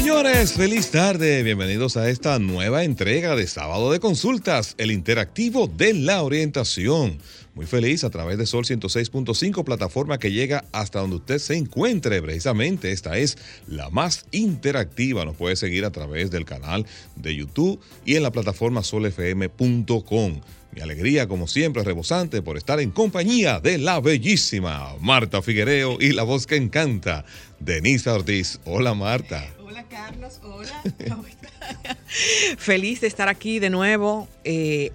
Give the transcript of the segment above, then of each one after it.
Señores, feliz tarde. Bienvenidos a esta nueva entrega de Sábado de Consultas, el interactivo de la orientación. Muy feliz a través de Sol 106.5, plataforma que llega hasta donde usted se encuentre. Precisamente esta es la más interactiva. Nos puede seguir a través del canal de YouTube y en la plataforma solfm.com. Mi alegría, como siempre, rebosante por estar en compañía de la bellísima Marta Figuereo y la voz que encanta, Denise Ortiz. Hola, Marta. Hola, Carlos. Hola. ¿Cómo estás? Feliz de estar aquí de nuevo eh,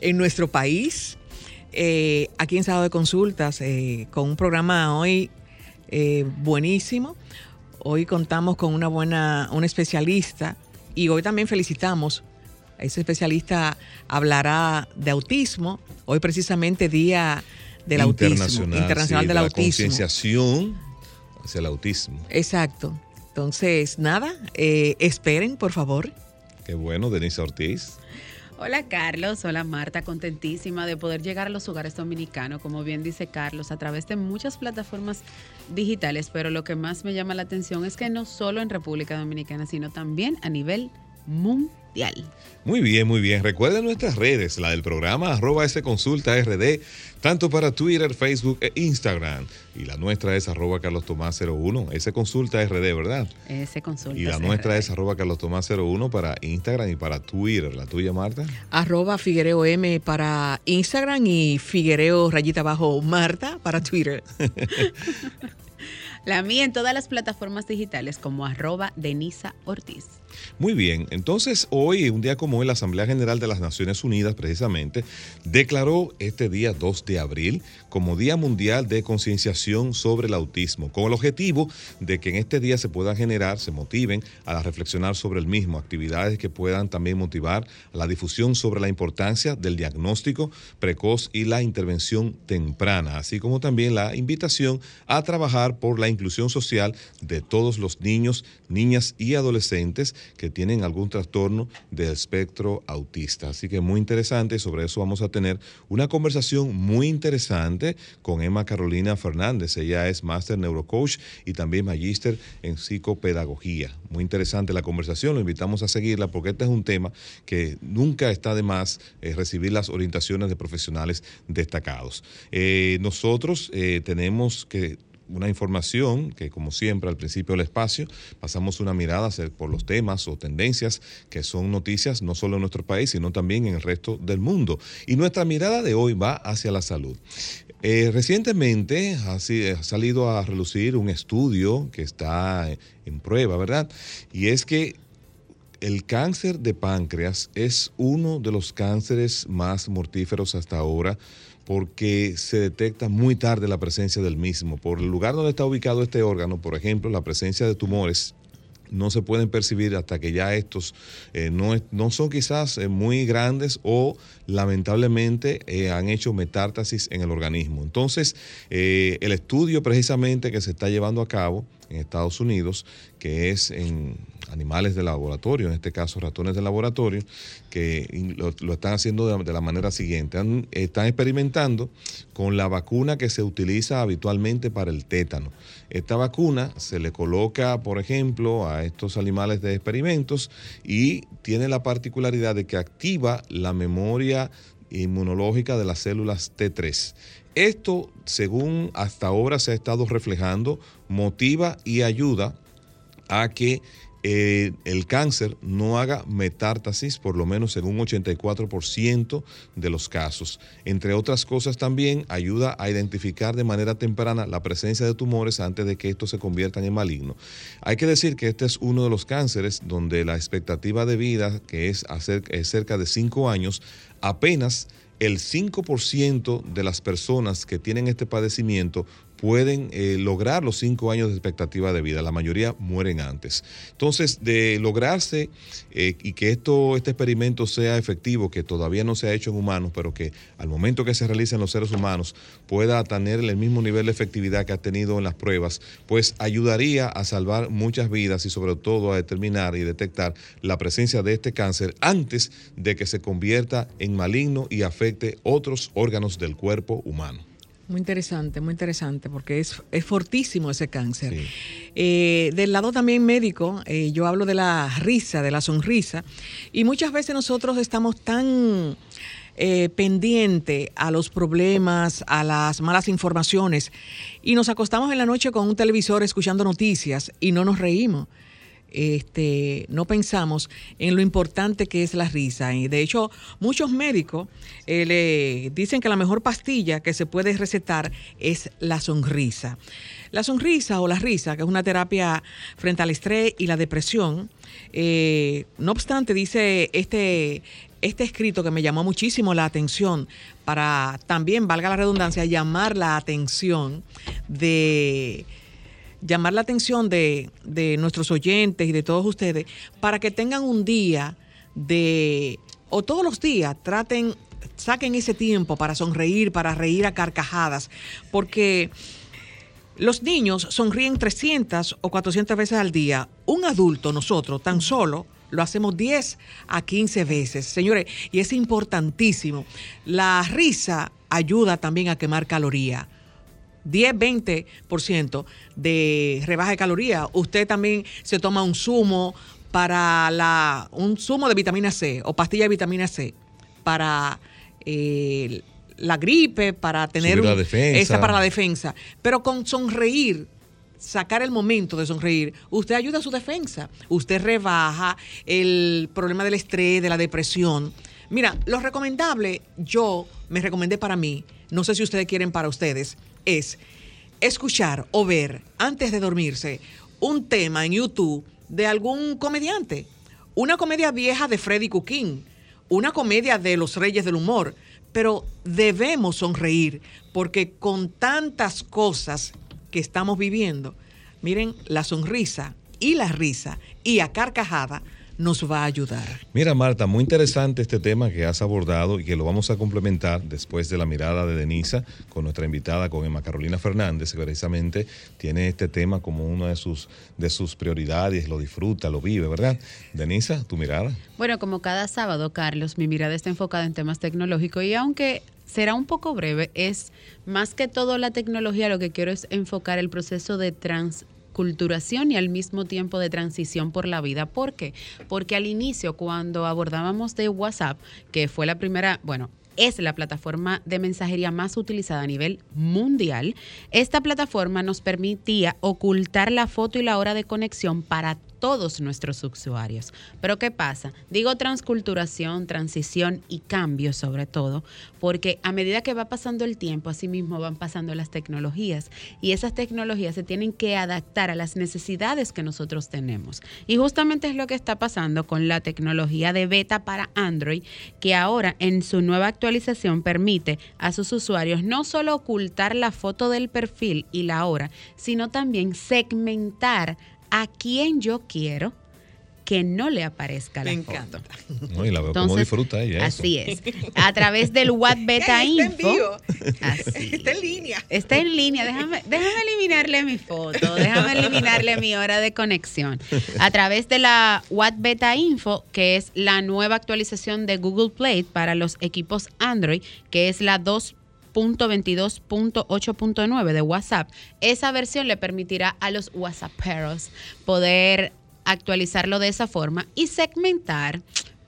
en nuestro país, eh, aquí en Sábado de Consultas, eh, con un programa hoy eh, buenísimo. Hoy contamos con una buena, un especialista y hoy también felicitamos ese especialista hablará de autismo. Hoy precisamente Día del Autismo, Internacional sí, del de la Autismo. concienciación hacia el autismo. Exacto. Entonces, nada, eh, esperen, por favor. Qué bueno, Denise Ortiz. Hola Carlos, hola Marta, contentísima de poder llegar a los hogares dominicanos, como bien dice Carlos, a través de muchas plataformas digitales, pero lo que más me llama la atención es que no solo en República Dominicana, sino también a nivel mundial. Muy bien, muy bien. Recuerden nuestras redes, la del programa arroba S Consulta RD, tanto para Twitter, Facebook e Instagram. Y la nuestra es arroba Carlos Tomás 01, S Consulta RD, ¿verdad? Ese consulta. Y la nuestra es arroba Carlos Tomás 01 para Instagram y para Twitter. ¿La tuya, Marta? Arroba Figuereo M para Instagram y Figuereo rayita abajo Marta para Twitter. La mía en todas las plataformas digitales como arroba Denisa Ortiz. Muy bien, entonces hoy, un día como hoy, la Asamblea General de las Naciones Unidas precisamente declaró este día 2 de abril como Día Mundial de Concienciación sobre el Autismo, con el objetivo de que en este día se puedan generar, se motiven a reflexionar sobre el mismo, actividades que puedan también motivar la difusión sobre la importancia del diagnóstico precoz y la intervención temprana, así como también la invitación a trabajar por la inclusión social de todos los niños, niñas y adolescentes que tienen algún trastorno del espectro autista. Así que muy interesante, sobre eso vamos a tener una conversación muy interesante con Emma Carolina Fernández. Ella es máster neurocoach y también magíster en psicopedagogía. Muy interesante la conversación, lo invitamos a seguirla porque este es un tema que nunca está de más eh, recibir las orientaciones de profesionales destacados. Eh, nosotros eh, tenemos que una información que, como siempre, al principio del espacio, pasamos una mirada por los temas o tendencias que son noticias no solo en nuestro país, sino también en el resto del mundo. Y nuestra mirada de hoy va hacia la salud. Eh, recientemente ha, ha, salido a relucir un estudio que está en prueba, ¿verdad? Y es que el cáncer de páncreas es uno de los cánceres más mortíferos hasta ahora porque se detecta muy tarde la presencia del mismo. Por el lugar donde está ubicado este órgano, por ejemplo, la presencia de tumores no se pueden percibir hasta que ya estos eh, no, no, son quizás eh, muy grandes o lamentablemente eh, han hecho metástasis en el organismo. Entonces, el estudio precisamente que se está llevando a cabo en Estados Unidos, que es en animales de laboratorio, en este caso ratones de laboratorio, que lo, están haciendo de, la manera siguiente. Están experimentando con la vacuna que se utiliza habitualmente para el tétano. Esta vacuna se le coloca, por ejemplo, a estos animales de experimentos y tiene la particularidad de que activa la memoria inmunológica de las células T3. Esto, según hasta ahora se ha estado reflejando, motiva y ayuda a que eh, el cáncer no haga metástasis, por lo menos en un 84% de los casos. Entre otras cosas también ayuda a identificar de manera temprana la presencia de tumores antes de que estos se conviertan en malignos. Hay que decir que este es uno de los cánceres donde la expectativa de vida, que es, es cerca de 5 años, apenas el 5% de las personas que tienen este padecimiento pueden eh, lograr los cinco años de expectativa de vida. La mayoría mueren antes. Entonces, de lograrse eh, y que esto, este experimento sea efectivo, que todavía no se ha hecho en humanos, pero que al momento que se realice en los seres humanos pueda tener el mismo nivel de efectividad que ha tenido en las pruebas, pues ayudaría a salvar muchas vidas y sobre todo a determinar y detectar la presencia de este cáncer antes de que se convierta en maligno y afecte otros órganos del cuerpo humano. Muy interesante, muy interesante, porque es, es fortísimo ese cáncer. Eh, del lado también médico, eh, yo hablo de la risa, de la sonrisa, y muchas veces nosotros estamos tan eh, pendientes a los problemas, a las malas informaciones, y nos acostamos en la noche con un televisor escuchando noticias y no nos reímos este, no pensamos en lo importante que es la risa. Y de hecho, muchos médicos eh, le dicen que la mejor pastilla que se puede recetar es la sonrisa. La sonrisa o la risa, que es una terapia frente al estrés y la depresión, eh, no obstante, dice este, este escrito que me llamó muchísimo la atención para también, valga la redundancia, llamar la atención de llamar la atención de, nuestros oyentes y de todos ustedes para que tengan un día de, o todos los días, traten, saquen ese tiempo para sonreír, para reír a carcajadas, porque los niños sonríen 300 o 400 veces al día. Un adulto, nosotros, tan solo, lo hacemos 10 a 15 veces. Señores, y es importantísimo. La risa ayuda también a quemar calorías. 10-20% de rebaja de calorías. Usted también se toma un zumo para la, un zumo de vitamina C o pastilla de vitamina C para eh, la gripe, para tener la defensa. esa para la defensa. Pero con sonreír, sacar el momento de sonreír, usted ayuda a su defensa. Usted rebaja el problema del estrés, de la depresión. Mira, lo recomendable, yo me recomendé para mí, no sé si ustedes quieren para ustedes, es escuchar o ver antes de dormirse un tema en YouTube de algún comediante. Una comedia vieja de Freddy Cooking, una comedia de los reyes del humor, pero debemos sonreír porque con tantas cosas que estamos viviendo, miren, la sonrisa y la risa y a carcajada nos va a ayudar. Mira, Marta, muy interesante este tema que has abordado y que lo vamos a complementar después de la mirada de Denisa con nuestra invitada, con Emma Carolina Fernández, que precisamente tiene este tema como una de sus, de sus prioridades, lo disfruta, lo vive, ¿verdad? Denisa, tu mirada. Bueno, como cada sábado, Carlos, mi mirada está enfocada en temas tecnológicos y aunque será un poco breve, es más que todo la tecnología, lo que quiero es enfocar el proceso de trans culturación y al mismo tiempo de transición por la vida. ¿Por qué? Porque al inicio, cuando abordábamos de WhatsApp, que fue la primera, bueno, es la plataforma de mensajería más utilizada a nivel mundial. Esta plataforma nos permitía ocultar la foto y la hora de conexión para todos nuestros usuarios. Pero ¿qué pasa? Digo transculturación, transición y cambio sobre todo, porque a medida que va pasando el tiempo, así mismo van pasando las tecnologías y esas tecnologías se tienen que adaptar a las necesidades que nosotros tenemos. Y justamente es lo que está pasando con la tecnología de beta para Android, que ahora en su nueva actualización permite a sus usuarios no solo ocultar la foto del perfil y la hora, sino también segmentar a quien yo quiero que no le aparezca la Me foto. encanta. No, y la veo cómo disfruta ella. eso. Así es. A través del What Beta Está en Info. vivo. Así. Está en línea. Está en línea. Déjame, déjame eliminarle mi foto. Déjame eliminarle mi hora de conexión. A través de la What Beta Info, que es la nueva actualización de Google Play para los equipos Android, que es la 2. 22.8.9 de WhatsApp. Esa versión le permitirá a los WhatsApperos poder actualizarlo de esa forma y segmentar,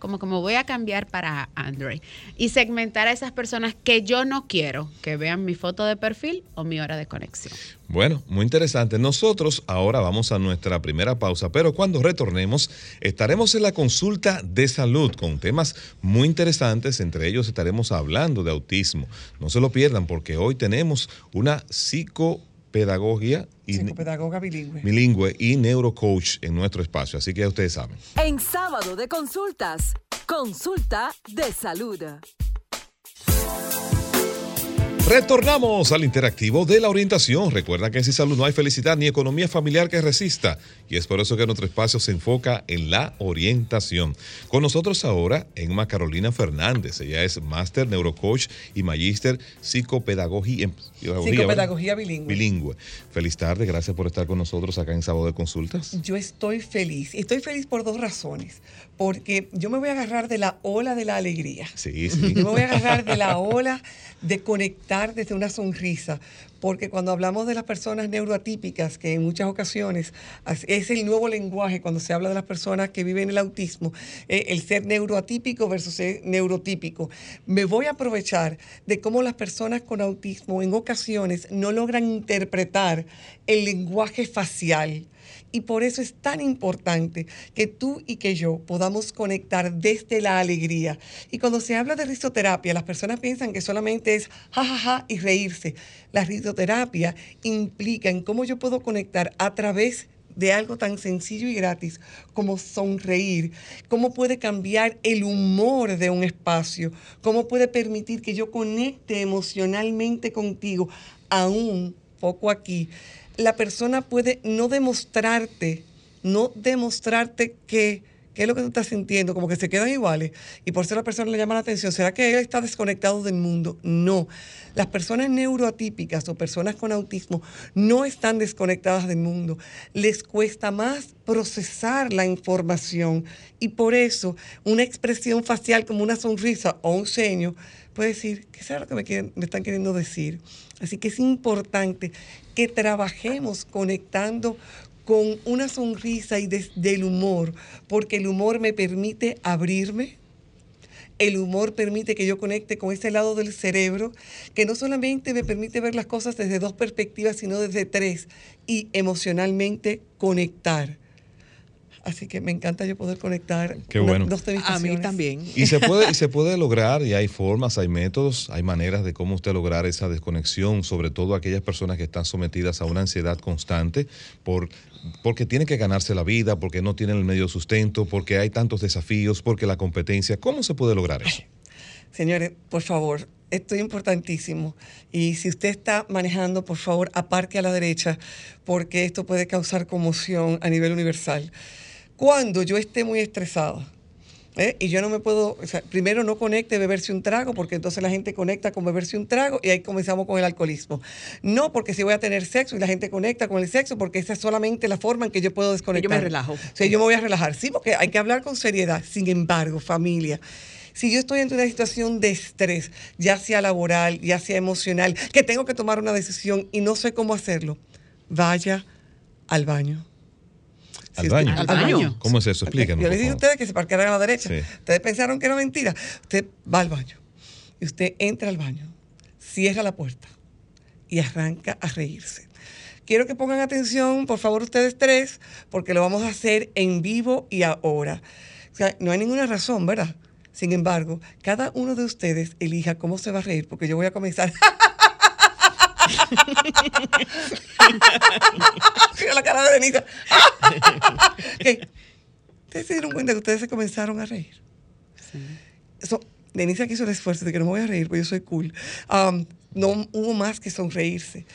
como como voy a cambiar para Android, y segmentar a esas personas que yo no quiero que vean mi foto de perfil o mi hora de conexión. Bueno, muy interesante. Nosotros ahora vamos a nuestra primera pausa, pero cuando retornemos estaremos en la consulta de salud con temas muy interesantes. Entre ellos estaremos hablando de autismo. No se lo pierdan porque hoy tenemos una psicopedagogía y Psicopedagoga bilingüe. bilingüe y neurocoach en nuestro espacio. Así que ya ustedes saben. En sábado de consultas, consulta de salud. Retornamos al interactivo de la orientación. Recuerda que sin salud no hay felicidad ni economía familiar que resista. Y es por eso que nuestro espacio se enfoca en la orientación. Con nosotros ahora, Emma Carolina Fernández. Ella es máster neurocoach y magíster psicopedagogía, Psicopedagogía bilingüe. bilingüe. Feliz tarde, gracias por estar con nosotros acá en Sábado de Consultas. Yo estoy feliz. Y estoy feliz por dos razones. Porque yo me voy a agarrar de la ola de la alegría. Sí, sí. Yo me voy a agarrar de la ola de conectar conectar desde una sonrisa, porque cuando hablamos de las personas neuroatípicas, que en muchas ocasiones es el nuevo lenguaje cuando se habla de las personas que viven el autismo, eh, el ser neuroatípico versus ser neurotípico, me voy a aprovechar de cómo las personas con autismo en ocasiones no logran interpretar el lenguaje facial y por eso es tan importante que tú y que yo podamos conectar desde la alegría. Y cuando se habla de risoterapia, las personas piensan que solamente es jajaja ja, ja, y reírse. La risoterapia implica en cómo yo puedo conectar a través de algo tan sencillo y gratis como sonreír, cómo puede cambiar el humor de un espacio, cómo puede permitir que yo conecte emocionalmente contigo, aún poco aquí la persona puede no demostrarte, no demostrarte que qué es lo que tú estás sintiendo, como que se quedan iguales y por eso la persona le llama la atención. ¿Será que él está desconectado del mundo? No. Las personas neuroatípicas o personas con autismo no están desconectadas del mundo. Les cuesta más procesar la información y por eso una expresión facial como una sonrisa o un ceño puede decir, ¿qué será lo que me, me están queriendo decir? Así que es importante que trabajemos conectando con una sonrisa y del humor, porque el humor me permite abrirme, el humor permite que yo conecte con ese lado del cerebro que no solamente me permite ver las cosas desde dos perspectivas, sino desde tres y emocionalmente conectar. Así que me encanta yo poder conectar Qué bueno. dos A mí también. Y se puede, y se puede lograr, y hay formas, hay métodos, hay maneras de cómo usted lograr esa desconexión, sobre todo aquellas personas que están sometidas a una ansiedad constante por porque tienen que ganarse la vida, porque no tienen el medio sustento, porque hay tantos desafíos, porque la competencia. ¿Cómo se puede lograr eso? Señores, por favor, esto es importantísimo. Y si usted está manejando, por favor, aparque a la derecha, porque esto puede causar conmoción a nivel universal cuando yo esté muy estresada. ¿eh? Y yo no me puedo, o sea, primero no conecte beberse un trago, porque entonces la gente conecta con beberse un trago y ahí comenzamos con el alcoholismo. No porque si voy a tener sexo y la gente conecta con el sexo, porque esa es solamente la forma en que yo puedo desconectar. yo me relajo. O sea, yo me voy a relajar, sí, porque hay que hablar con seriedad. Sin embargo, familia, si yo estoy en una situación de estrés, ya sea laboral, ya sea emocional, que tengo que tomar una decisión y no sé cómo hacerlo, vaya al baño ¿Al, baño? ¿Al baño? ¿Cómo es eso? Explíquenos. Yo les dije a ustedes que se parquearan a la derecha. Ustedes pensaron que era mentira. Usted va al baño y usted entra al baño, cierra la puerta y arranca a reírse. Quiero que pongan atención, por favor, ustedes tres, porque lo vamos a hacer en vivo y ahora. O sea, no hay ninguna razón, ¿verdad? Sin embargo, cada uno de ustedes elija cómo se va a reír, porque yo voy a comenzar. Mira la cara de Denise. Ustedes se dieron cuenta que ustedes se comenzaron a reír. Sí. Eso, Denise aquí hizo el esfuerzo de que no me voy a reír porque yo soy cool. Um, no hubo más que sonreírse.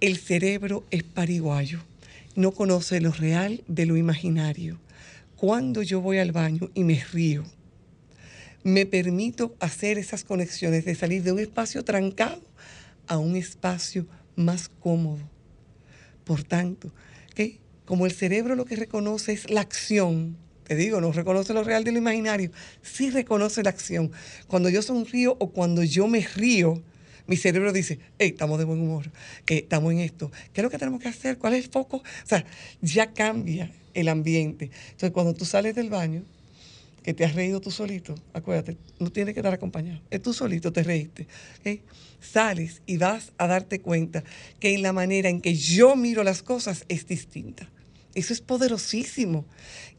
El cerebro es pariguayo. No conoce lo real de lo imaginario. Cuando yo voy al baño y me río, me permito hacer esas conexiones de salir de un espacio trancado a un espacio más cómodo. Por tanto, que como el cerebro lo que reconoce es la acción, te digo, no reconoce lo real de lo imaginario, sí reconoce la acción. Cuando yo sonrío o cuando yo me río, mi cerebro dice, hey, estamos de buen humor, estamos en esto. ¿Qué es lo que tenemos que hacer? ¿Cuál es el foco? O sea, ya cambia el ambiente. Entonces, cuando tú sales del baño, que te has reído tú solito, acuérdate, no tienes que estar acompañado, es tú solito, te reíste. Sales y vas a darte cuenta que en la manera en que yo miro las cosas es distinta. Eso es poderosísimo.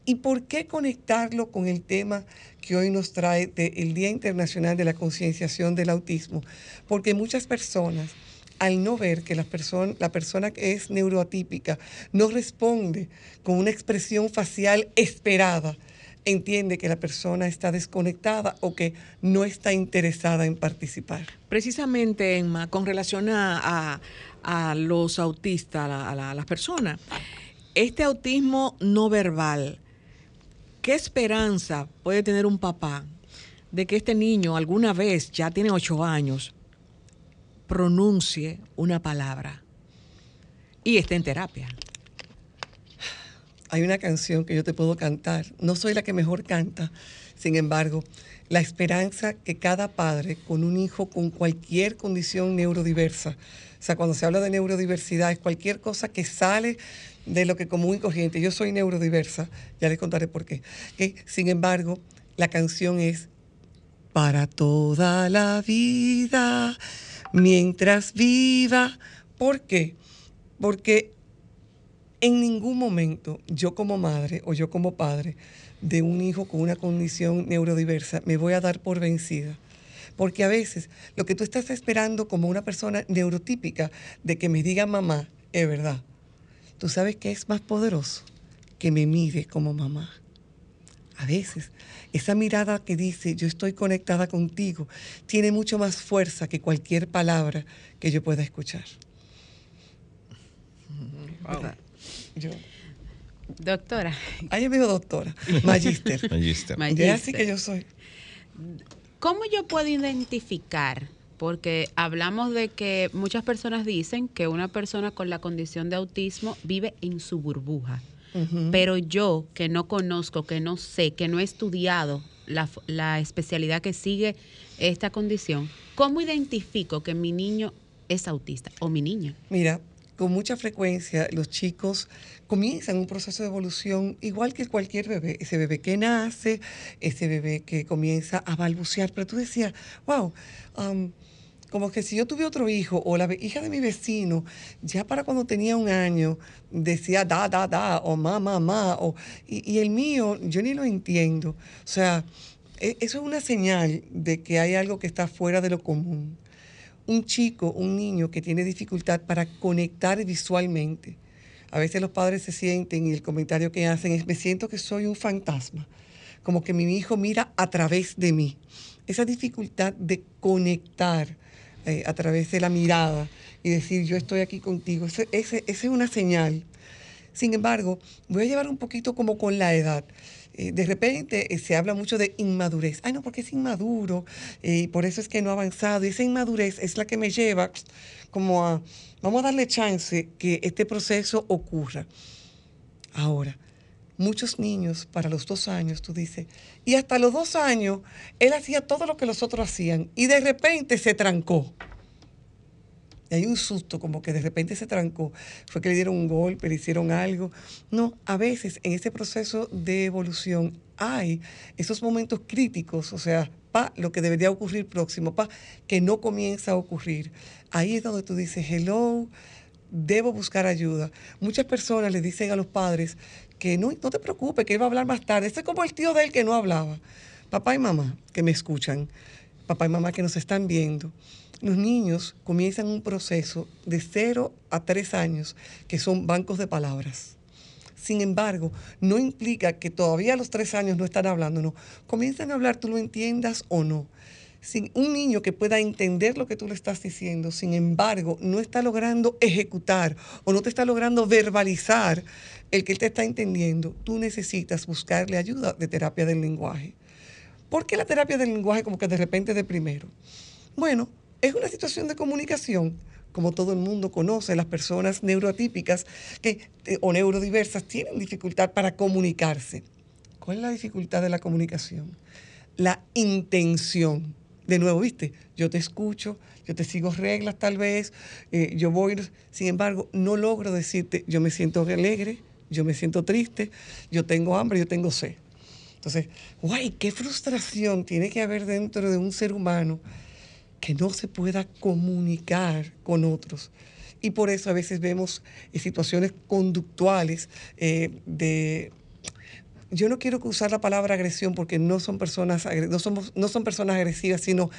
¿Y por qué conectarlo con el tema que hoy nos trae el Día Internacional de la Concienciación del Autismo? Porque muchas personas, al no ver que la persona, la persona que es neuroatípica no responde con una expresión facial esperada, entiende que la persona está desconectada o que no está interesada en participar. Precisamente, Emma, con relación a, los autistas, a, las personas, este autismo no verbal, ¿qué esperanza puede tener un papá de que este niño alguna vez, ya tiene ocho años, pronuncie una palabra y esté en terapia? Hay una canción que yo te puedo cantar. No soy la que mejor canta, sin embargo, la esperanza que cada padre con un hijo con cualquier condición neurodiversa, o sea, cuando se habla de neurodiversidad, es cualquier cosa que sale de lo que común y corriente. Yo soy neurodiversa, ya les contaré por qué. Sin embargo, la canción es para toda la vida, mientras viva. ¿Por qué? Porque en ningún momento yo como madre o yo como padre de un hijo con una condición neurodiversa me voy a dar por vencida. Porque a veces lo que tú estás esperando como una persona neurotípica de que me diga mamá es verdad. Tú sabes que es más poderoso que me mire como mamá. A veces esa mirada que dice yo estoy conectada contigo tiene mucho más fuerza que cualquier palabra que yo pueda escuchar. Yo. Doctora. Ahí me dijo doctora. Magíster. Magíster. Es así que yo soy. ¿Cómo yo puedo identificar? Porque hablamos de que muchas personas dicen que una persona con la condición de autismo vive en su burbuja. Pero yo, que no conozco, que no sé, que no he estudiado la, la especialidad que sigue esta condición, ¿cómo identifico que mi niño es autista o mi niña? Mira, con mucha frecuencia los chicos comienzan un proceso de evolución igual que cualquier bebé. Ese bebé que nace, ese bebé que comienza a balbucear. Pero tú decías, wow, como que si yo tuve otro hijo o la hija de mi vecino, ya para cuando tenía un año, decía da, da, da, o ma, ma, ma, o, y, y el mío, yo ni lo entiendo. O sea, e, eso es una señal de que hay algo que está fuera de lo común. Un chico, un niño que tiene dificultad para conectar visualmente. A veces los padres se sienten y el comentario que hacen es, me siento que soy un fantasma, como que mi hijo mira a través de mí. Esa dificultad de conectar eh, a través de la mirada y decir yo estoy aquí contigo. Esa es una señal. Sin embargo, voy a llevar un poquito como con la edad. Eh, de repente eh, se habla mucho de inmadurez. Ay, no, porque es inmaduro y por eso es que no ha avanzado. Y esa inmadurez es la que me lleva como a, vamos a darle chance que este proceso ocurra. Ahora, muchos niños para los dos años, tú dices, y hasta los dos años él hacía todo lo que los otros hacían y de repente se trancó. Y hay un susto, como que de repente se trancó. Fue que le dieron un golpe, le hicieron algo. No, a veces en ese proceso de evolución hay esos momentos críticos, o sea, pa, lo que debería ocurrir próximo, pa, que no comienza a ocurrir. Ahí es donde tú dices, hello, debo buscar ayuda. Muchas personas le dicen a los padres que no, no te preocupes, que él va a hablar más tarde. Este es como el tío de él que no hablaba. Papá y mamá que me escuchan, papá y mamá que nos están viendo los niños comienzan un proceso de 0 a 3 años que son bancos de palabras. Sin embargo, no implica que todavía a los 3 años no están hablando, no. Comienzan a hablar, tú lo entiendas o no. Sin un niño que pueda entender lo que tú le estás diciendo, sin embargo, no está logrando ejecutar o no te está logrando verbalizar el que te está entendiendo, tú necesitas buscarle ayuda de terapia del lenguaje. ¿Por qué la terapia del lenguaje como que de repente de primero? Bueno, es una situación de comunicación. Como todo el mundo conoce, las personas neuroatípicas que, eh, o neurodiversas tienen dificultad para comunicarse. ¿Cuál es la dificultad de la comunicación? La intención. De nuevo, viste, yo te escucho, yo te sigo reglas tal vez, eh, yo voy, sin embargo, no logro decirte, yo me siento alegre, yo me siento triste, yo tengo hambre, yo tengo sed. Entonces, guay, qué frustración tiene que haber dentro de un ser humano que no se pueda comunicar con otros. Y por eso a veces vemos eh, situaciones conductuales eh, de... Yo no quiero usar la palabra agresión porque no son, personas, no, somos, no son personas agresivas, sino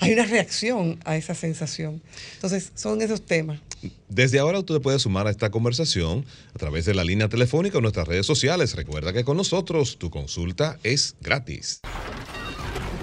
hay una reacción a esa sensación. Entonces, son esos temas. Desde ahora usted puede sumar a esta conversación a través de la línea telefónica o nuestras redes sociales. Recuerda que con nosotros tu consulta es gratis.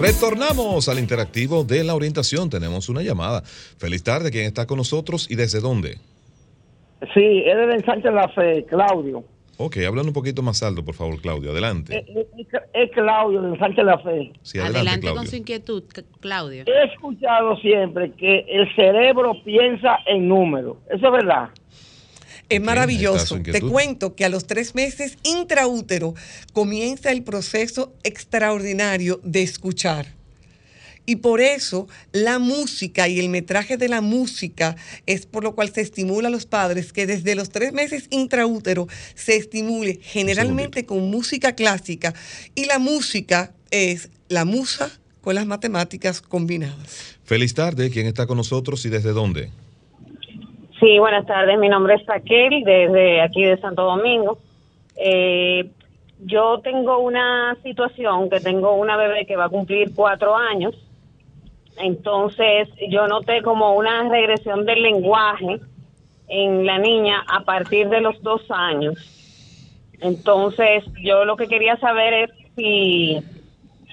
Retornamos al interactivo de la orientación. Tenemos una llamada. Feliz tarde. ¿Quién está con nosotros y desde dónde? Sí, es del ensanche La Fe, Claudio. Ok, hablando un poquito más alto, por favor, Claudio. Adelante. Es, es- es Claudio del ensanche La Fe. Sí, adelante, Adelante con Claudio. su inquietud, Claudio. He escuchado siempre que el cerebro piensa en números. ¿Eso es verdad? Es maravilloso. Te cuento que a los tres meses intraútero comienza el proceso extraordinario de escuchar. Y por eso la música y el metraje de la música es por lo cual se estimula a los padres que desde los tres meses intraútero se estimule generalmente con música clásica. Y la música es la musa con las matemáticas combinadas. Feliz tarde. ¿Quién está con nosotros y desde dónde? Sí, buenas tardes. Mi nombre es Raquel, desde aquí de Santo Domingo. Eh, yo tengo una situación que tengo una bebé que va a cumplir cuatro años. Entonces, yo noté como una regresión del lenguaje en la niña a partir de los dos años. Entonces, yo lo que quería saber es si,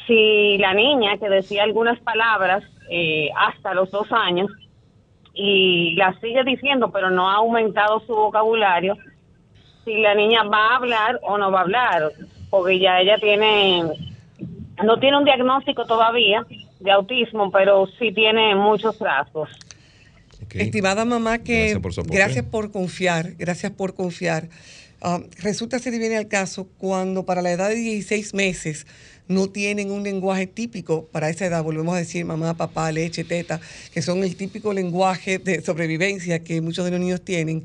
si la niña que decía algunas palabras eh, hasta los dos años y la sigue diciendo, pero no ha aumentado su vocabulario, si la niña va a hablar o no va a hablar, porque ya ella tiene, no tiene un diagnóstico todavía de autismo, pero sí tiene muchos rasgos. Ok. Estimada mamá, que Gracias por gracias confiar, gracias por confiar. Ah, resulta ser viene al caso cuando para la edad de 16 meses no tienen un lenguaje típico para esa edad, volvemos a decir mamá, papá, leche, teta, que son el típico lenguaje de sobrevivencia que muchos de los niños tienen.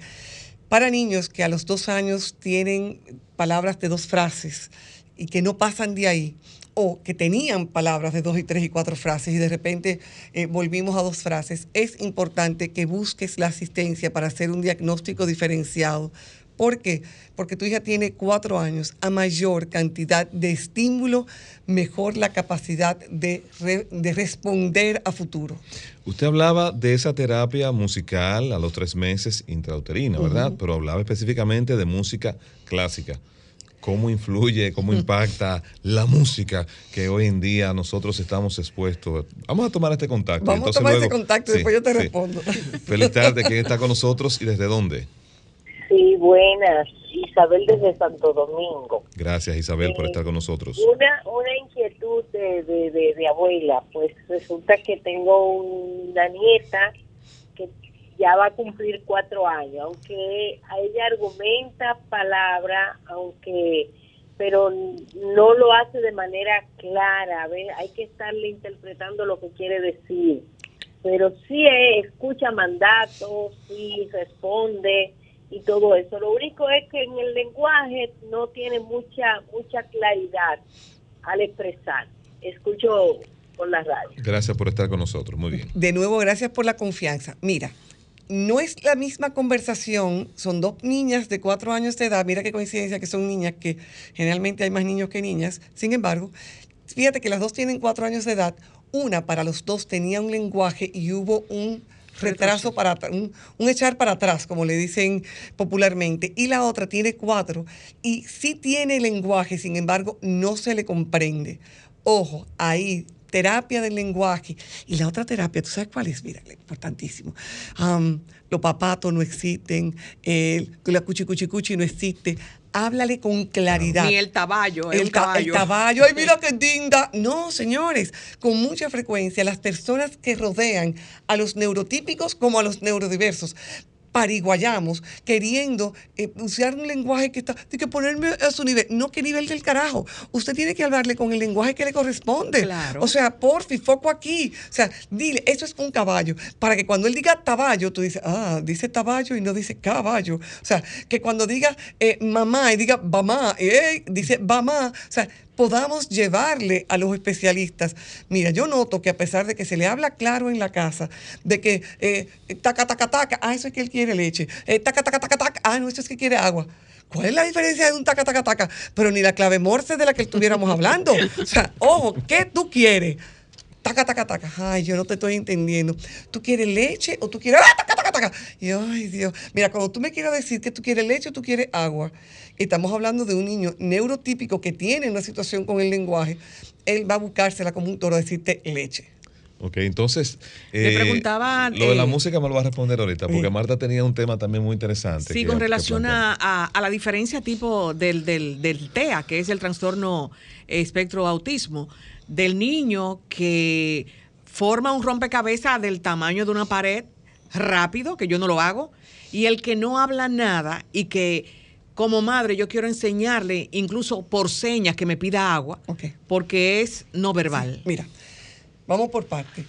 Para niños que a los dos años tienen palabras de dos frases y que no pasan de ahí, o que tenían palabras de dos y tres y cuatro frases y de repente eh, volvimos a dos frases, es importante que busques la asistencia para hacer un diagnóstico diferenciado. ¿Por qué? Porque tu hija tiene cuatro años. A mayor cantidad de estímulo, mejor la capacidad de, re- de responder a futuro. Usted hablaba de esa terapia musical a los tres meses intrauterina, ¿verdad? Pero hablaba específicamente de música clásica. ¿Cómo influye, cómo impacta la música que hoy en día nosotros estamos expuestos? Vamos a tomar este contacto. Vamos a tomar luego- contacto y Sí, después yo te sí. respondo. Feliz tarde. ¿Quién está con nosotros y desde dónde? Sí, buenas. Isabel desde Santo Domingo. Gracias, Isabel, por estar con nosotros. Una, una inquietud de, de, de- de abuela, pues resulta que tengo una nieta que ya va a cumplir cuatro años, aunque a ella argumenta palabra, aunque pero no lo hace de manera clara, ¿ves? hay que estarle interpretando lo que quiere decir, pero sí eh, escucha mandatos, sí responde y todo eso. Lo único es que en el lenguaje no tiene mucha mucha claridad al expresar. Escucho por la radio. Gracias por estar con nosotros. Muy bien. De nuevo, gracias por la confianza. Mira, no es la misma conversación, son dos niñas de cuatro años de edad, mira qué coincidencia que son niñas, que generalmente hay más niños que niñas, sin embargo, fíjate que las dos tienen cuatro años de edad, una para los dos tenía un lenguaje y hubo un retraso para un, un echar para atrás, como le dicen popularmente, y la otra tiene cuatro y sí tiene lenguaje, sin embargo, no se le comprende. Ojo, ahí terapia del lenguaje. Y la otra terapia, ¿tú sabes cuál es? Mira, importantísimo. Am, los papatos no existen, el, la cuchi cuchi cuchi no existe. Háblale con claridad. Ni el taballo, es El, caballo. el caballo, ay, mira qué linda. No, señores, con mucha frecuencia las personas que rodean a los neurotípicos como a los neurodiversos pariguayamos queriendo eh, usar un lenguaje que está, de que ponerme a su nivel. No, ¿qué nivel del carajo? Usted tiene que hablarle con el lenguaje que le corresponde. Claro. O sea, porfi, foco aquí. O sea, dile, eso es un caballo. Para que cuando él diga caballo, tú dices, ah, dice caballo y no dice caballo. O sea, que cuando diga eh, mamá y diga mamá, eh, dice mamá. O sea, podamos llevarle a los especialistas. Mira, yo noto que a pesar de que se le habla claro en la casa, de que eh, taca, taca, taca, ah, eso es que él quiere leche, eh, taca, taca, taca, taca, ah, no, eso es que quiere agua. ¿Cuál es la diferencia de un taca, taca, taca? Pero ni la clave morse de la que estuviéramos hablando. O sea, ojo, ¿qué tú quieres? Taca, taca, taca. Ay, yo no te estoy entendiendo. ¿Tú quieres leche o tú quieres... ¡Ah, taca, taca, taca. Y ay, Dios. Mira, cuando tú me quieras decir que tú quieres leche o tú quieres agua, estamos hablando de un niño neurotípico que tiene una situación con el lenguaje, él va a buscársela como un toro a decirte leche. Ok, entonces. Le eh, preguntaban, Lo de la eh, música me lo va a responder ahorita, porque. Marta tenía un tema también muy interesante. Sí, que- con relación a- a la diferencia tipo del, del, del TEA, que es el trastorno espectro autismo, del niño que forma un rompecabezas del tamaño de una pared rápido, que yo no lo hago, y el que no habla nada y que como madre yo quiero enseñarle incluso por señas que me pida agua, porque es no verbal. Mira, vamos por parte.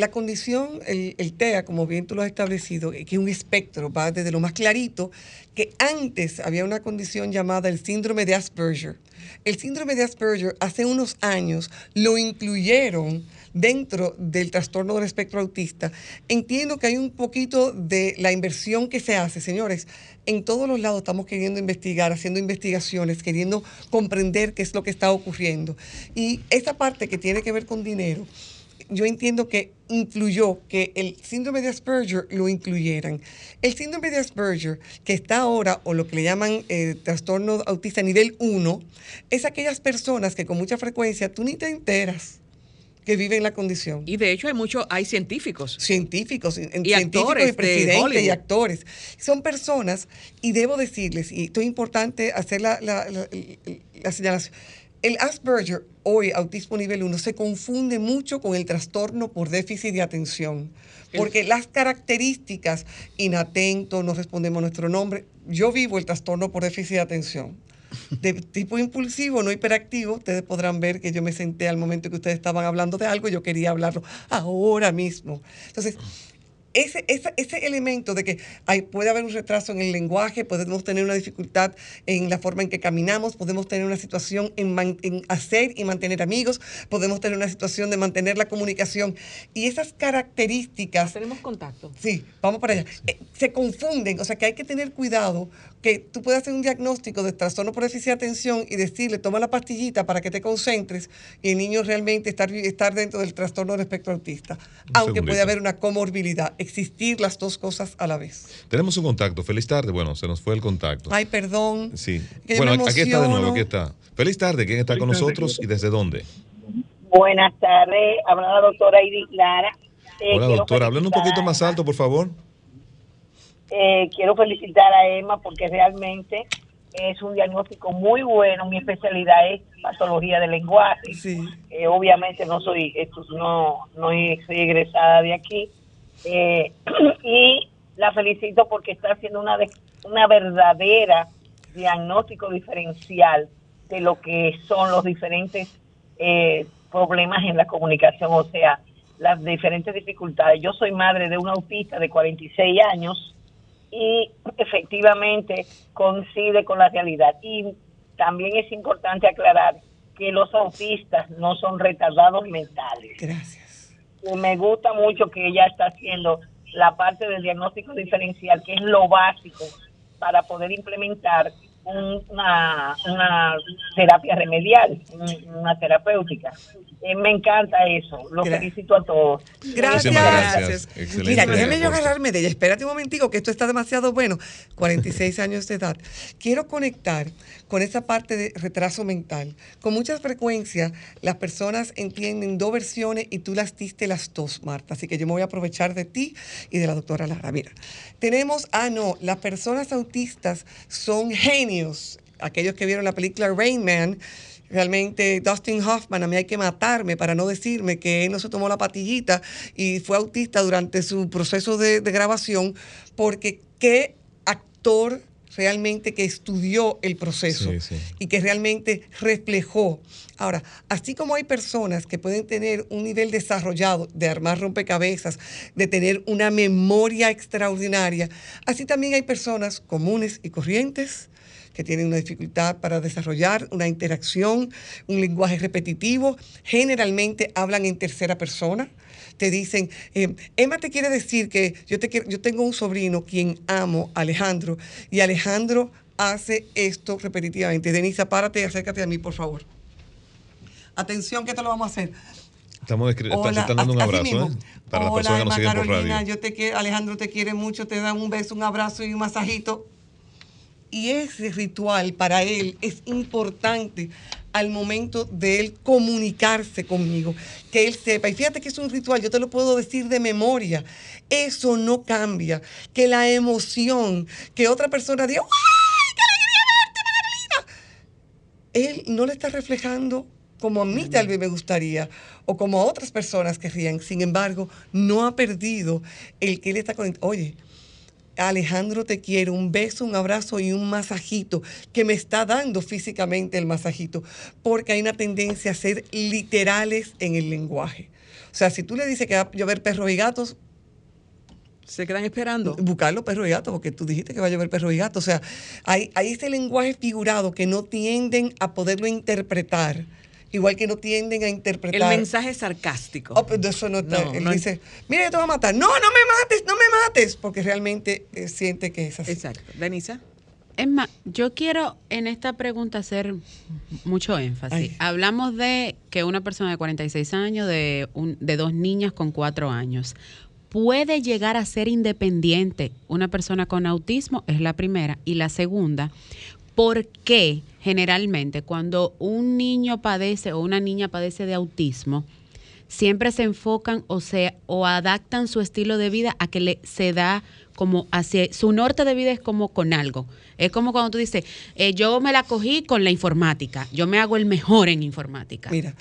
La condición, el, TEA, como bien tú lo has establecido, eh, que es un espectro, va desde lo más clarito, que antes había una condición llamada el síndrome de Asperger. El síndrome de Asperger hace unos años lo incluyeron dentro del trastorno del espectro autista. Entiendo que hay un poquito de la inversión que se hace, señores. En todos los lados estamos queriendo investigar, haciendo investigaciones, queriendo comprender qué es lo que está ocurriendo. Y esa parte que tiene que ver con dinero, yo entiendo que influyó que el síndrome de Asperger lo incluyeran. El síndrome de Asperger, que está ahora, o lo que le llaman eh, trastorno autista nivel 1, es aquellas personas que con mucha frecuencia tú ni te enteras que viven la condición. Y de hecho hay muchos, hay científicos. Científicos, en- Y científicos actores y de presidentes y actores. Son personas, y debo decirles, y esto es importante hacer la, la- la- la señalación. El Asperger, hoy autismo nivel 1, se confunde mucho con el trastorno por déficit de atención. Porque las características, inatento, no respondemos a nuestro nombre, yo vivo el trastorno por déficit de atención. De tipo impulsivo, no hiperactivo, ustedes podrán ver que yo me senté al momento que ustedes estaban hablando de algo y yo quería hablarlo ahora mismo. Entonces, ese, ese, ese elemento de que hay, puede haber un retraso en el lenguaje, podemos tener una dificultad en la forma en que caminamos, podemos tener una situación en, man- en hacer y mantener amigos, podemos tener una situación de mantener la comunicación. Y esas características Tenemos contacto. Sí, vamos para allá. Eh, se confunden, o sea que hay que tener cuidado que tú puedas hacer un diagnóstico de trastorno por déficit de atención y decirle, toma la pastillita para que te concentres y el niño realmente estar, estar dentro del trastorno del espectro autista. Aunque segundito. puede haber una comorbilidad, existir las dos cosas a la vez. Tenemos un contacto. Feliz tarde. Bueno, se nos fue el contacto. Ay, perdón. Sí. que Bueno, me aquí está de nuevo, aquí está. Feliz tarde. ¿Quién está con nosotros y desde dónde? Buenas tardes, habla la doctora Iris Lara. Eh, Hola, doctora. Hablen un poquito más alto, por favor. Eh, quiero felicitar a Emma porque realmente es un diagnóstico muy bueno. Mi especialidad es patología del lenguaje. Sí. Eh, obviamente no soy esto, no, no soy egresada de aquí. Eh, y la felicito porque está haciendo una, de- una verdadera diagnóstico diferencial de lo que son los diferentes eh, problemas en la comunicación, o sea, las diferentes dificultades. Yo soy madre de un autista de 46 años y efectivamente coincide con la realidad. Y también es importante aclarar que los autistas no son retardados mentales. Gracias. Y me gusta mucho que ella está haciendo la parte del diagnóstico diferencial, que es lo básico para poder implementar una, una terapia remedial, un- una terapéutica. Eh, me encanta eso. Lo Gra- felicito a todos. Gracias. Gracias. Excelente Mira, déjeme yo agarrarme de ella. Espérate un momentico, que esto está demasiado bueno. 46 años de edad. Quiero conectar con esa parte de retraso mental. Con mucha frecuencia, las personas entienden dos versiones y tú las diste las dos, Marta. Así que yo me voy a aprovechar de ti y de la doctora Lara. Mira, tenemos, ah, no, las personas autistas son genios. Aquellos que vieron la película Rain Man, Realmente Dustin Hoffman, a mí hay que matarme para no decirme que él no se tomó la patillita y fue autista durante su proceso de, de grabación, porque qué actor realmente que estudió el proceso Sí, sí. y que realmente reflejó. Ahora, así como hay personas que pueden tener un nivel desarrollado de armar rompecabezas, de tener una memoria extraordinaria, así también hay personas comunes y corrientes que tienen una dificultad para desarrollar una interacción, un lenguaje repetitivo, generalmente hablan en tercera persona. Te dicen, eh, Emma te quiere decir que yo, te quiero- yo tengo un sobrino quien amo, Alejandro, y Alejandro hace esto repetitivamente. Denisa, párate y acércate a mí, por favor. Atención, que te lo vamos a hacer. Estamos Hola, están dando un abrazo. ¿eh? Para las Hola, personas que nos Emma siguen por Carolina, radio. yo te quiero, Alejandro te quiere mucho, te dan un beso, un abrazo y un masajito. Y ese ritual para él es importante al momento de él comunicarse conmigo, que él sepa. Y fíjate que es un ritual, yo te lo puedo decir de memoria. Eso no cambia. Que la emoción, que otra persona diga, ¡ay, qué alegría verte, Marilina! Él no le está reflejando como a mí tal vez me gustaría o como a otras personas querrían. Sin embargo, no ha perdido el que él está conectado. Oye, Alejandro, te quiero, un beso, un abrazo y un masajito que me está dando físicamente el masajito, porque hay una tendencia a ser literales en el lenguaje. O sea, si tú le dices que va a llover perros y gatos, Se quedan esperando. buscarlo perros y gatos, porque tú dijiste que va a llover perros y gatos. O sea, hay, hay ese lenguaje figurado que no tienden a poderlo interpretar, igual que no tienden a El interpretar. mensaje sarcástico. Oh, pero eso no está. No, él no- dice, mira, yo te voy a matar. No, no me mates, no me mates, porque realmente eh, siente que es así. Exacto. Denisa. Es más, yo quiero en esta pregunta hacer mucho énfasis. Ay. Hablamos de que una persona de 46 años, de, un- de dos niñas con cuatro años, puede llegar a ser independiente una persona con autismo, es la primera. Y la segunda, ¿por qué generalmente cuando un niño padece o una niña padece de autismo, siempre se enfocan o se o adaptan su estilo de vida a que le se da como hacia su norte de vida es como con algo. Es como cuando tú dices, eh, yo me la cogí con la informática, yo me hago el mejor en informática. Mira,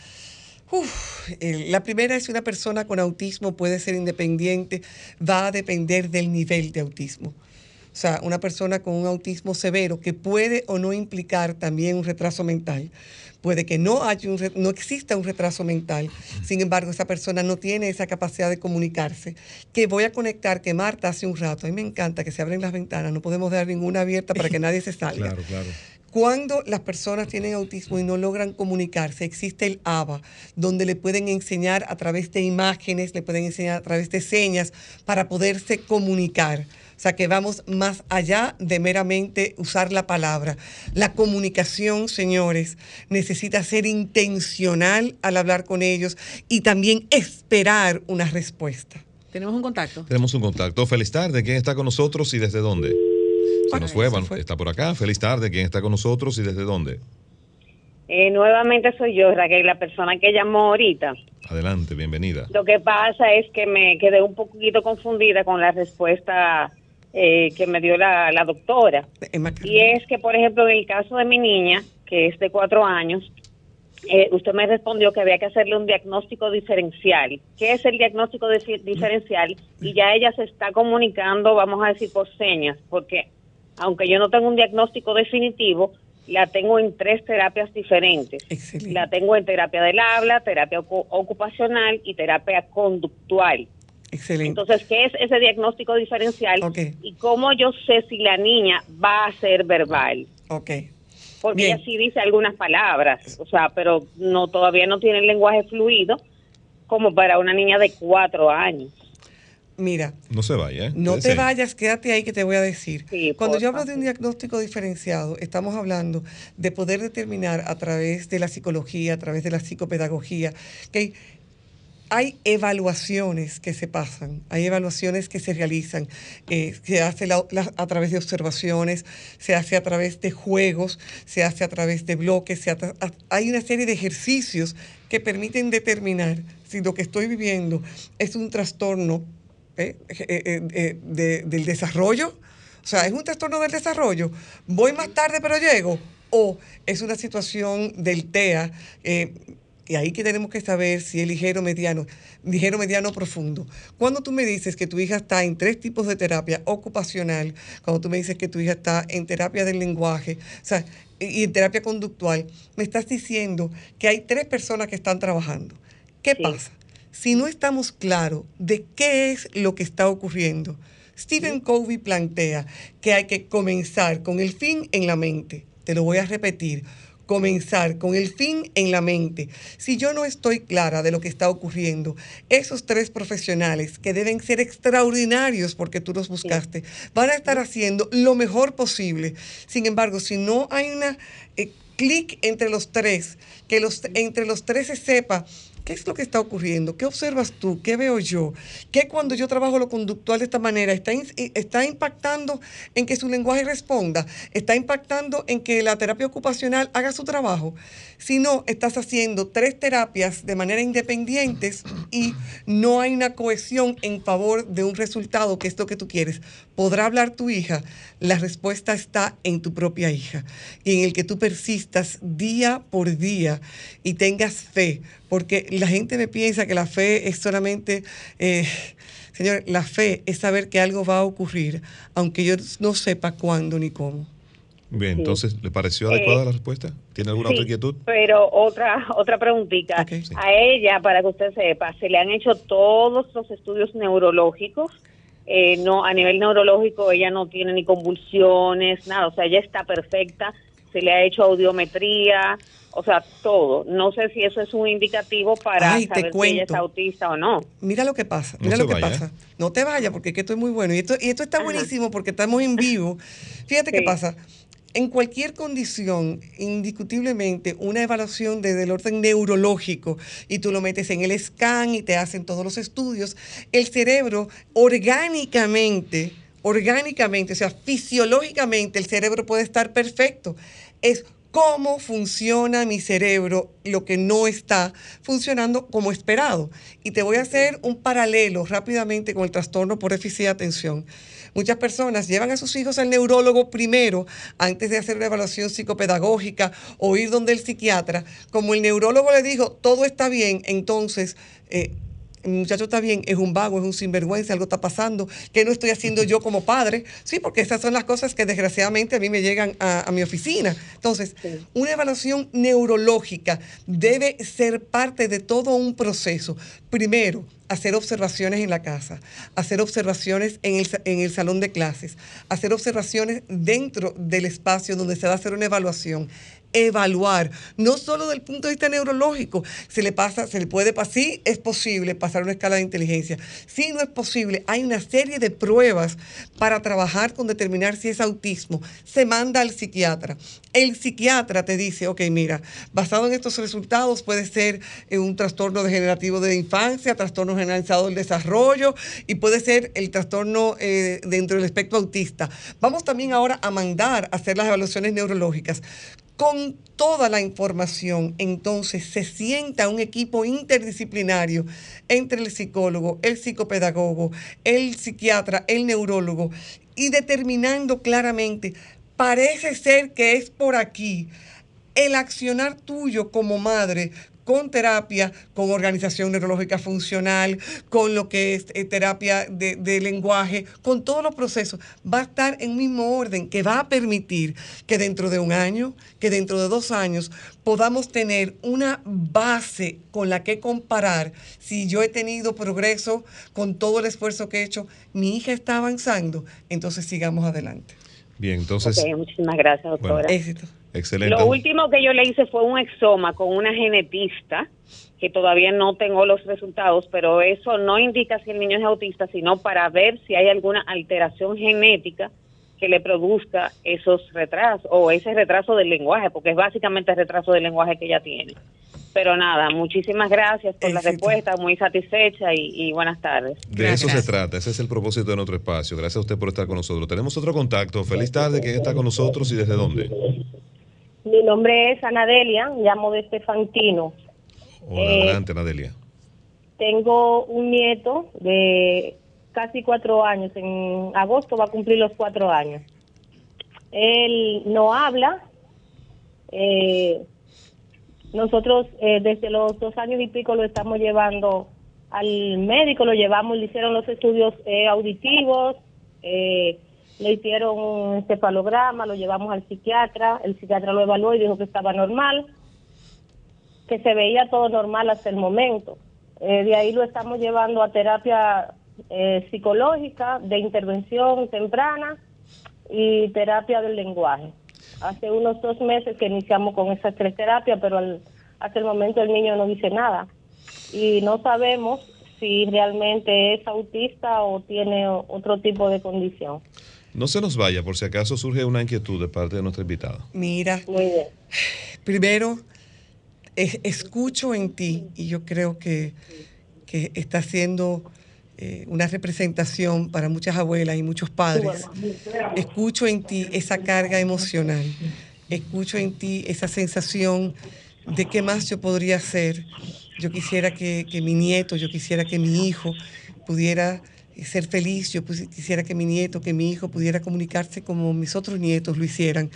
la primera es una persona con autismo puede ser independiente, va a depender del nivel de autismo. O sea, una persona con un autismo severo que puede o no implicar también un retraso mental. Puede que no, haya un no exista un retraso mental, sin embargo, esa persona no tiene esa capacidad de comunicarse. Que voy a conectar, que Marta hace un rato, a mí me encanta que se abren las ventanas, no podemos dar ninguna abierta para que nadie se salga. Claro, claro. Cuando las personas tienen autismo y no logran comunicarse, existe el ABA, donde le pueden enseñar a través de imágenes, le pueden enseñar a través de señas para poderse comunicar. O sea que vamos más allá de meramente usar la palabra. La comunicación, señores, necesita ser intencional al hablar con ellos y también esperar una respuesta. Tenemos un contacto. Tenemos un contacto. Feliz tarde. ¿Quién está con nosotros y desde dónde? Se nos fue, está por acá. Feliz tarde. ¿Quién está con nosotros y desde dónde? Eh, nuevamente soy yo, Raquel, la persona que llamó ahorita. Adelante, bienvenida. Lo que pasa es que me quedé un poquito confundida con la respuesta eh, que me dio la, la doctora. Y es que, por ejemplo, en el caso de mi niña, que es de cuatro años, eh, usted me respondió que había que hacerle un diagnóstico diferencial. ¿Qué es el diagnóstico diferencial? Y ya ella se está comunicando, vamos a decir, por señas, porque aunque yo no tengo un diagnóstico definitivo, la tengo en tres terapias diferentes. Excelente. La tengo en terapia del habla, terapia ocu- ocupacional y terapia conductual. Excelente. Entonces, ¿qué es ese diagnóstico diferencial? Ok. Y cómo yo sé si la niña va a ser verbal. ok. Porque Bien. ella sí dice algunas palabras, o sea, pero no todavía no tiene el lenguaje fluido como para una niña de cuatro años. Mira, No se vaya, ¿eh? No te vayas, quédate ahí que te voy a decir. Sí, Cuando yo hablo de un diagnóstico diferenciado, estamos hablando de poder determinar a través de la psicología, a través de la psicopedagogía, que hay evaluaciones que se pasan, hay evaluaciones que se realizan, eh, se hace a través de observaciones, se hace a través de juegos, se hace a través de bloques, hay una serie de ejercicios que permiten determinar si lo que estoy viviendo es un trastorno eh, eh, de- del desarrollo, o sea, es un trastorno del desarrollo, voy más tarde pero llego, o es una situación del TEA, y ahí que tenemos que saber si es ligero, mediano, ligero, mediano, profundo. Cuando tú me dices que tu hija está en tres tipos de terapia ocupacional, cuando tú me dices que tu hija está en terapia del lenguaje, o sea, y en terapia conductual, me estás diciendo que hay tres personas que están trabajando. ¿Qué Sí. pasa? Si no estamos claros de qué es lo que está ocurriendo, Stephen Covey plantea que hay que comenzar con el fin en la mente. Te lo voy a repetir. Comenzar con el fin en la mente. Si yo no estoy clara de lo que está ocurriendo, esos tres profesionales que deben ser extraordinarios porque tú los buscaste, van a estar haciendo lo mejor posible. Sin embargo, si no hay una eh, clic entre los tres, que los, entre los tres se sepa ¿Qué es lo que está ocurriendo? ¿Qué observas tú? ¿Qué veo yo? ¿Qué cuando yo trabajo lo conductual de esta manera está, in- está impactando en que su lenguaje responda? ¿Está impactando en que la terapia ocupacional haga su trabajo? Si no, estás haciendo tres terapias de manera independientes y no hay una cohesión en favor de un resultado que es lo que tú quieres. ¿Podrá hablar tu hija? La respuesta está en tu propia hija y en el que tú persistas día por día y tengas fe, porque la gente me piensa que la fe es solamente, eh, señor, la fe es saber que algo va a ocurrir, aunque yo no sepa cuándo ni cómo. Bien, Sí. entonces, ¿le pareció adecuada Eh, la respuesta? ¿Tiene alguna Sí, otra inquietud? Pero otra otra preguntita. Ok. Sí. A ella, para que usted sepa, se le han hecho todos los estudios neurológicos. Eh, no a nivel neurológico ella no tiene ni convulsiones, nada. O sea, ella está perfecta. Se le ha hecho audiometría, o sea, todo. No sé si eso es un indicativo para Ay, te saber si ella es autista o no. Mira lo que pasa, No mira se lo que vaya, pasa. ¿eh? No te vayas porque es que esto es muy bueno. Y esto, y esto está Ajá. buenísimo porque estamos en vivo. Fíjate qué pasa. En cualquier condición, indiscutiblemente, una evaluación desde el orden neurológico y tú lo metes en el scan y te hacen todos los estudios, el cerebro orgánicamente, orgánicamente, o sea, fisiológicamente, el cerebro puede estar perfecto. Es cómo funciona mi cerebro, lo que no está funcionando como esperado. Y te voy a hacer un paralelo rápidamente con el trastorno por déficit de atención. Muchas personas llevan a sus hijos al neurólogo primero, antes de hacer una evaluación psicopedagógica o ir donde el psiquiatra. Como el neurólogo le dijo, todo está bien, entonces... eh, el muchacho está bien, es un vago, es un sinvergüenza, algo está pasando, ¿qué no estoy haciendo yo como padre? Sí, porque esas son las cosas que desgraciadamente a mí me llegan a, a mi oficina. Entonces, una evaluación neurológica debe ser parte de todo un proceso. Primero, hacer observaciones en la casa, hacer observaciones en el, en el salón de clases, hacer observaciones dentro del espacio donde se va a hacer una evaluación evaluar, no solo del punto de vista neurológico, se le pasa, se le puede pasar, sí es posible pasar una escala de inteligencia, sí no es posible, hay una serie de pruebas para trabajar con determinar si es autismo, se manda al psiquiatra, el psiquiatra te dice, ok, mira, basado en estos resultados puede ser eh, un trastorno degenerativo de la infancia, trastorno generalizado del desarrollo y puede ser el trastorno eh, dentro del espectro autista. Vamos también ahora a mandar a hacer las evaluaciones neurológicas. Con toda la información, entonces se sienta un equipo interdisciplinario entre el psicólogo, el psicopedagogo, el psiquiatra, el neurólogo, y determinando claramente, parece ser que es por aquí el accionar tuyo como madre con terapia, con organización neurológica funcional, con lo que es eh, terapia de, lenguaje, con todos los procesos, va a estar en mismo orden que va a permitir que dentro de un año, que dentro de dos años, podamos tener una base con la que comparar si yo he tenido progreso con todo el esfuerzo que he hecho, mi hija está avanzando, entonces sigamos adelante. Bien, entonces, Ok, muchísimas gracias, doctora. Bueno. Éxito. excelente. Lo último que yo le hice fue un exoma con una genetista, que todavía no tengo los resultados, pero eso no indica si el niño es autista, sino para ver si hay alguna alteración genética que le produzca esos retrasos o ese retraso del lenguaje, porque es básicamente el retraso del lenguaje que ella tiene. Pero nada, muchísimas gracias por la Éxito. respuesta, muy satisfecha y, y buenas tardes. De Gracias. eso se trata, ese es el propósito de nuestro espacio. Gracias a usted por estar con nosotros. Tenemos otro contacto. Feliz tarde, ¿quién está con nosotros y desde dónde? Mi nombre es Anadelia, llamo de Estefantino. Hola, Eh, adelante, Nadelia. Tengo un nieto de casi cuatro años. En agosto va a cumplir los cuatro años. Él no habla. Eh, nosotros eh, desde los dos años y pico lo estamos llevando al médico, lo llevamos, le hicieron los estudios eh, auditivos, eh, le hicieron un encefalograma, lo llevamos al psiquiatra, el psiquiatra lo evaluó y dijo que estaba normal, que se veía todo normal hasta el momento. Eh, de ahí lo estamos llevando a terapia eh, psicológica, de intervención temprana y terapia del lenguaje. Hace unos dos meses que iniciamos con esas tres terapias, pero al- hasta el momento el niño no dice nada. Y no sabemos si realmente es autista o tiene otro tipo de condición. No se nos vaya, por si acaso surge una inquietud de parte de nuestra invitada. Mira, Muy bien. Primero, es- escucho en ti y yo creo que, que está siendo eh, una representación para muchas abuelas y muchos padres. Escucho en ti esa carga emocional, escucho en ti esa sensación de qué más yo podría hacer. Yo quisiera que, mi nieto, yo quisiera que mi hijo pudiera ser feliz, yo quisiera que mi nieto, que mi hijo pudiera comunicarse como mis otros nietos lo hicieran.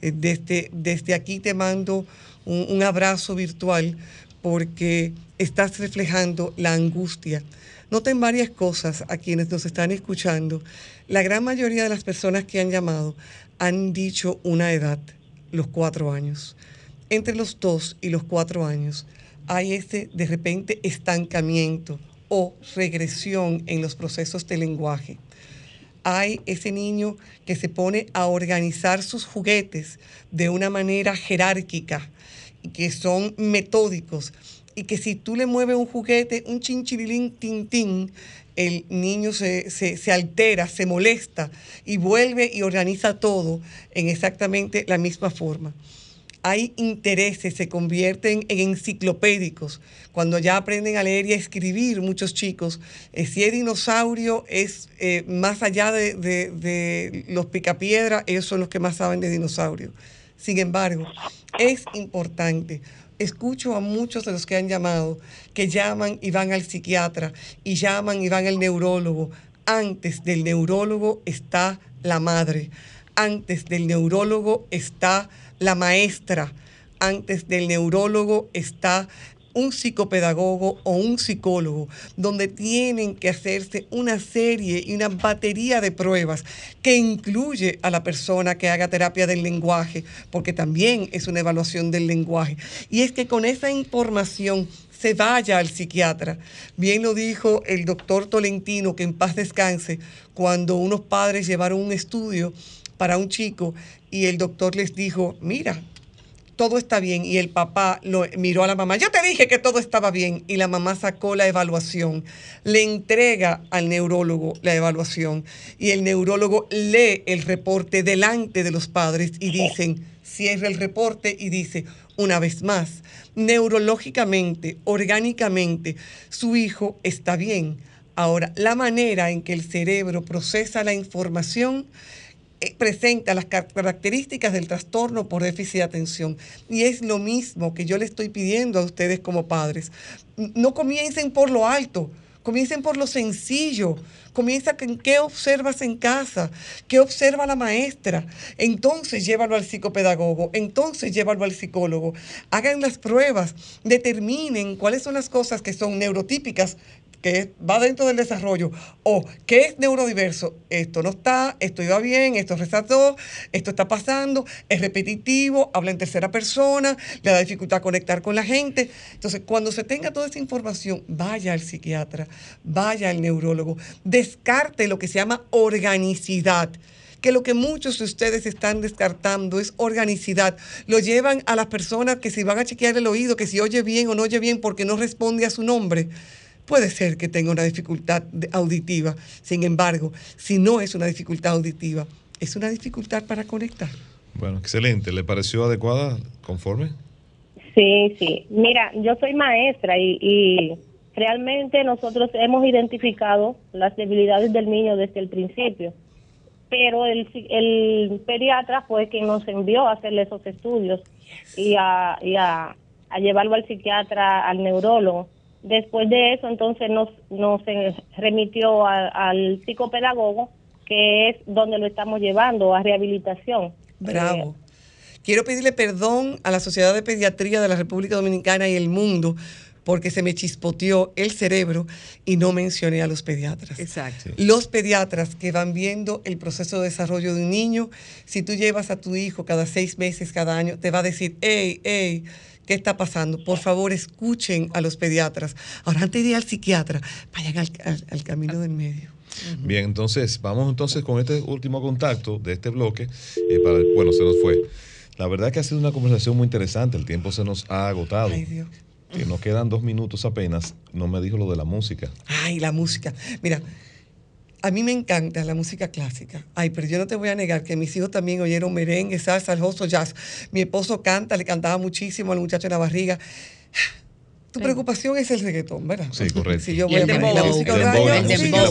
Eh, Desde, desde aquí te mando un abrazo virtual porque estás reflejando la angustia. Noten varias cosas a quienes nos están escuchando. La gran mayoría de las personas que han llamado han dicho una edad, los cuatro años. Entre los dos y los cuatro años hay este de repente estancamiento o regresión en los procesos de lenguaje hay ese niño que se pone a organizar sus juguetes de una manera jerárquica que son metódicos y que si tú le mueves un juguete, un chinchirilín tintín, el niño se, se- se altera, se molesta y vuelve y organiza todo en exactamente la misma forma hay intereses, se convierten en enciclopédicos. Cuando ya aprenden a leer y a escribir, muchos chicos, eh, si es dinosaurio, es eh, más allá de, de- de los picapiedras, ellos son los que más saben de dinosaurios. Sin embargo, es importante. Escucho a muchos de los que han llamado, que llaman y van al psiquiatra, y llaman y van al neurólogo. Antes del neurólogo está la madre. Antes del neurólogo está la maestra. Antes del neurólogo está un psicopedagogo o un psicólogo, donde tienen que hacerse una serie y una batería de pruebas que incluye a la persona que haga terapia del lenguaje, porque también es una evaluación del lenguaje. Y es que con esa información se vaya al psiquiatra. Bien lo dijo el doctor Tolentino, que en paz descanse, cuando unos padres llevaron un estudio para un chico y el doctor les dijo, mira, todo está bien. Y el papá lo miró a la mamá, yo te dije que todo estaba bien. Y la mamá sacó la evaluación, le entrega al neurólogo la evaluación y el neurólogo lee el reporte delante de los padres y dicen, cierra el reporte y dice, una vez más, neurológicamente, orgánicamente, su hijo está bien. Ahora, la manera en que el cerebro procesa la información presenta las car- características del trastorno por déficit de atención. Y es lo mismo que yo le estoy pidiendo a ustedes como padres. No comiencen por lo alto, comiencen por lo sencillo. Comienza con qué observas en casa, qué observa la maestra. Entonces llévalo al psicopedagogo, entonces llévalo al psicólogo. Hagan las pruebas, determinen cuáles son las cosas que son neurotípicas que va dentro del desarrollo, o que es neurodiverso, esto no está, esto iba bien, esto resaltó, esto está pasando, es repetitivo, habla en tercera persona, le da dificultad a conectar con la gente. Entonces, cuando se tenga toda esa información, vaya al psiquiatra, vaya al neurólogo, descarte lo que se llama organicidad que lo que muchos de ustedes están descartando es organicidad. Lo llevan a las personas que si van a chequear el oído, que si oye bien o no oye bien porque no responde a su nombre. Puede ser que tenga una dificultad de- auditiva. Sin embargo, si no es una dificultad auditiva, es una dificultad para conectar. Bueno, excelente. ¿Le pareció adecuada, conforme? Sí, sí. Mira, yo soy maestra y, y realmente nosotros hemos identificado las debilidades del niño desde el principio, pero el, el pediatra fue quien nos envió a hacerle esos estudios y, a, y a, a llevarlo al psiquiatra, al neurólogo. Después de eso, entonces nos, nos eh, remitió a- al psicopedagogo, que es donde lo estamos llevando a rehabilitación. Bravo. Quiero pedirle perdón a la Sociedad de Pediatría de la República Dominicana y el mundo porque se me chispoteó el cerebro y no mencioné a los pediatras. Exacto. Los pediatras que van viendo el proceso de desarrollo de un niño, si tú llevas a tu hijo cada seis meses, cada año, te va a decir, hey, hey, ¿qué está pasando? Por favor, escuchen a los pediatras. Ahora, antes de ir al psiquiatra, vayan al, al- al camino del medio. Bien, entonces vamos entonces con este último contacto de este bloque. eh, para, bueno, se nos fue. La verdad que ha sido una conversación muy interesante. El tiempo se nos ha agotado. Ay, Dios. Que nos quedan dos minutos apenas. No me dijo lo de la música. Ay, la música. Mira, A mí me encanta la música clásica. Ay, pero yo no te voy a negar que mis hijos también oyeron merengue, salsa, el jazz. Mi esposo canta, le cantaba muchísimo al muchacho en la barriga. Tu preocupación es el reggaetón, ¿verdad? Sí, correcto. Si yo Y voy el a la música El de la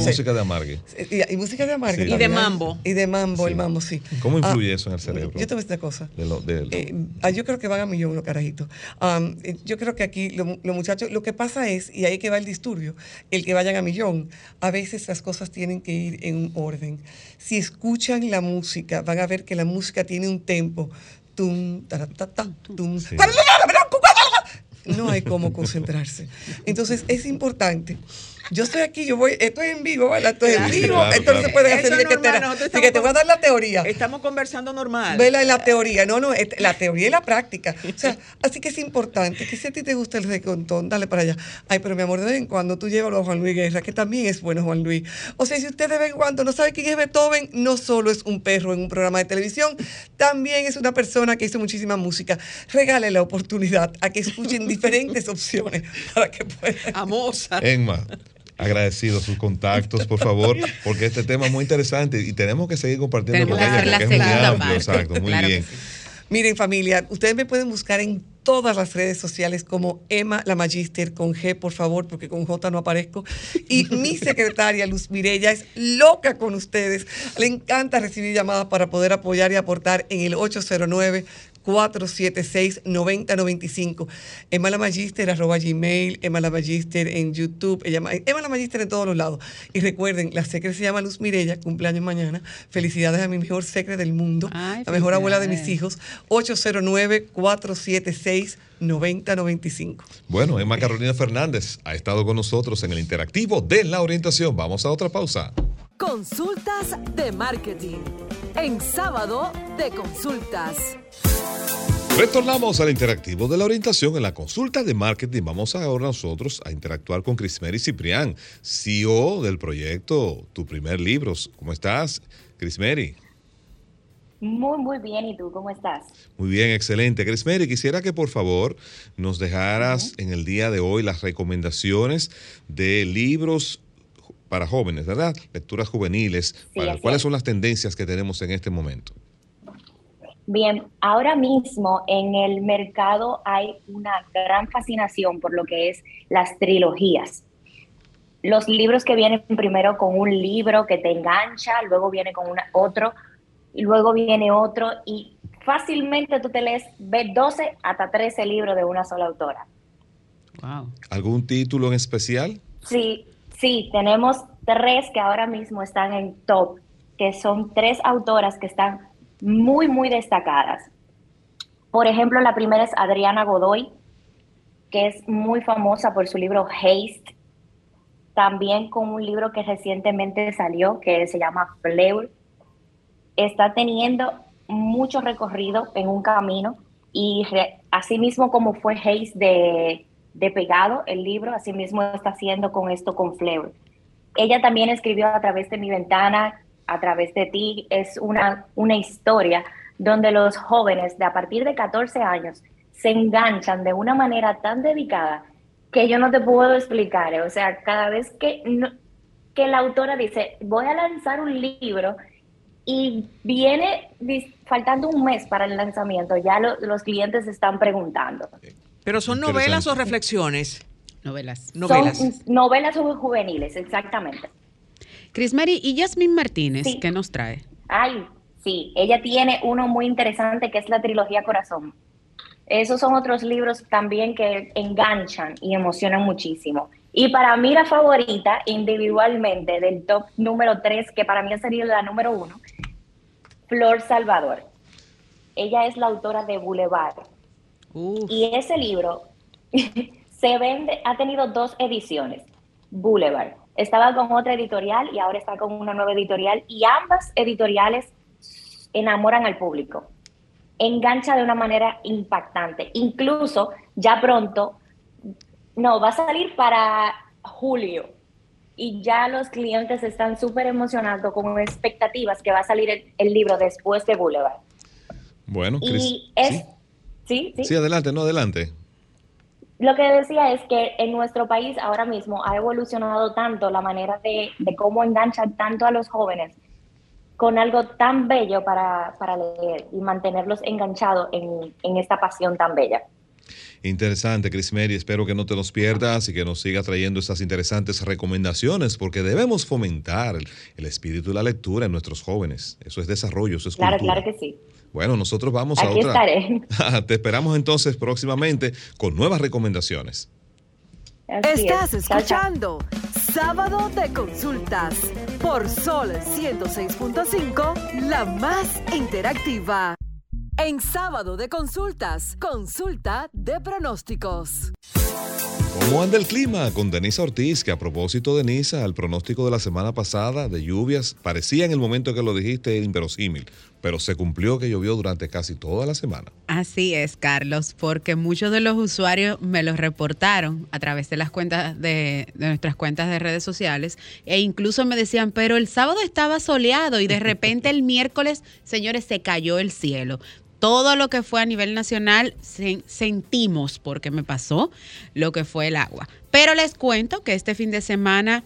música, la de Amargue. Y, y música de amarga. Sí. Y de mambo. Y de mambo, Sí. el mambo, sí. ¿Cómo Ah, influye eso en el cerebro? Yo te voy a decir una cosa. De lo- de lo- Eh, ah, yo creo que van a millón los carajitos. Am, eh, yo creo que aquí lo- los muchachos, lo que pasa es, y ahí que va el disturbio, el que vayan a millón, a veces las cosas tienen que ir en un orden. Si escuchan la música, van a ver que la música tiene un tempo. Tum, taratata, tum. Sí. No hay cómo concentrarse. Entonces es importante. Yo estoy aquí, yo voy, esto es en vivo, ¿verdad? Esto es en vivo. claro, Entonces claro. pueden Eso hacer es de que normal, te, de que te voy a dar la teoría. Estamos conversando normal. Vela en la teoría, no, no, es- la teoría y la práctica. O sea, así que es importante que si a ti te gusta el reggaetón, dale para allá. Ay, pero mi amor, de vez en cuando tú llevas a Juan Luis Guerra, que también es bueno Juan Luis. O sea, si usted de vez en cuando no sabe quién es Beethoven, no solo es un perro en un programa de televisión, también es una persona que hizo muchísima música. Regale la oportunidad a que escuchen diferentes opciones para que puedan. A Mozart. Enma, agradecido sus contactos, por favor, porque este tema es muy interesante y tenemos que seguir compartiendo Tenemos con ella hacer la porque es muy segunda amplio. parte. Exacto, muy Claro bien. sí. Miren familia, ustedes me pueden buscar en todas las redes sociales como Emma la Magister con G, por favor, porque con J no aparezco. Y mi secretaria Luz Mirella es loca con ustedes. Le encanta recibir llamadas para poder apoyar y aportar en el 809 476-9095. Emma la Magister, arroba Gmail, Emma la Magister en YouTube, ella, Emma la Magister en todos los lados. Y recuerden, la secre se llama Luz Mirella, cumpleaños mañana. Felicidades a mi mejor secre del mundo, Ay, la mejor abuela de mis hijos. 809-476-9095. Bueno, Emma Carolina Fernández ha estado con nosotros en el interactivo de la orientación. Vamos a otra pausa. Consultas de marketing. En sábado de consultas. Retornamos al interactivo de la orientación en la consulta de marketing. Vamos ahora nosotros a interactuar con Crismeri Ciprián, CEO del proyecto Tu Primer Libros. ¿Cómo estás, Crismeri? Muy, muy bien. ¿Y tú cómo estás? Muy bien, excelente. Crismeri, quisiera que por favor nos dejaras en el día de hoy las recomendaciones de libros para jóvenes, ¿verdad? Lecturas juveniles. para, ¿Cuáles es. son las tendencias que tenemos en este momento? Bien, ahora mismo en el mercado hay una gran fascinación por lo que es las trilogías. Los libros que vienen primero con un libro que te engancha, luego viene con una, otro, y luego viene otro, y fácilmente tú te lees, ves 12 hasta 13 libros de una sola autora. Wow. ¿Algún título en especial? Sí, sí, tenemos tres que ahora mismo están en top, que son tres autoras que están muy, muy destacadas. Por ejemplo, la primera es Adriana Godoy, que es muy famosa por su libro Haste, también con un libro que recientemente salió, que se llama Fleur. Está teniendo mucho recorrido en un camino y así mismo como fue Haste de, de Pegado, el libro, así mismo está haciendo con esto con Fleur. Ella también escribió a través de mi ventana, a través de ti, es una, una historia donde los jóvenes de a partir de 14 años se enganchan de una manera tan dedicada que yo no te puedo explicar. O sea, cada vez que, no- que la autora dice, voy a lanzar un libro y viene faltando un mes para el lanzamiento, ya lo- los clientes están preguntando. ¿Pero son novelas o reflexiones? Novelas. Novelas. Son novelas juveniles, exactamente. Cris Mary y Yasmín Martínez, Sí. ¿qué nos trae? Ay, sí, ella tiene uno muy interesante que es la trilogía Corazón. Esos son otros libros también que enganchan y emocionan muchísimo. Y para mí la favorita individualmente del top número 3, que para mí sería la número uno, Flor Salvador. Ella es la autora de Boulevard. Uf. Y ese libro se vende, ha tenido dos ediciones. Boulevard. Estaba con otra editorial y ahora está con una nueva editorial y ambas editoriales enamoran al público. Engancha de una manera impactante. Incluso ya pronto, no, va a salir para julio y ya los clientes están súper emocionados con expectativas que va a salir el, el libro después de Boulevard. Bueno. Y es, Sí. Sí, sí. Sí, adelante, no, adelante. lo que decía es que en nuestro país ahora mismo ha evolucionado tanto la manera de, de cómo enganchan tanto a los jóvenes con algo tan bello para, para leer y mantenerlos enganchados en, en esta pasión tan bella. Interesante, Chris Mary. Espero que no te los pierdas y que nos sigas trayendo estas interesantes recomendaciones, porque debemos fomentar el, el espíritu de la lectura en nuestros jóvenes. Eso es desarrollo, eso es Claro, cultura. claro que sí. Bueno, nosotros vamos a Aquí otra. estaré. Te esperamos entonces próximamente con nuevas recomendaciones. Así Estás es. Escuchando Sábado de Consultas por Sol 106.5, la más interactiva. En Sábado de Consultas, consulta de pronósticos. ¿Cómo anda el clima con Denisa Ortiz? Que a propósito, Denisa, el pronóstico de la semana pasada de lluvias parecía en el momento que lo dijiste inverosímil, pero se cumplió que llovió durante casi toda la semana. Así es, Carlos, porque muchos de los usuarios me lo reportaron a través de las cuentas de, de nuestras cuentas de redes sociales e incluso me decían, pero el sábado estaba soleado y de repente el miércoles, señores, se cayó el cielo. Todo lo que fue a nivel nacional sen- sentimos, porque me pasó, lo que fue el agua. Pero les cuento que este fin de semana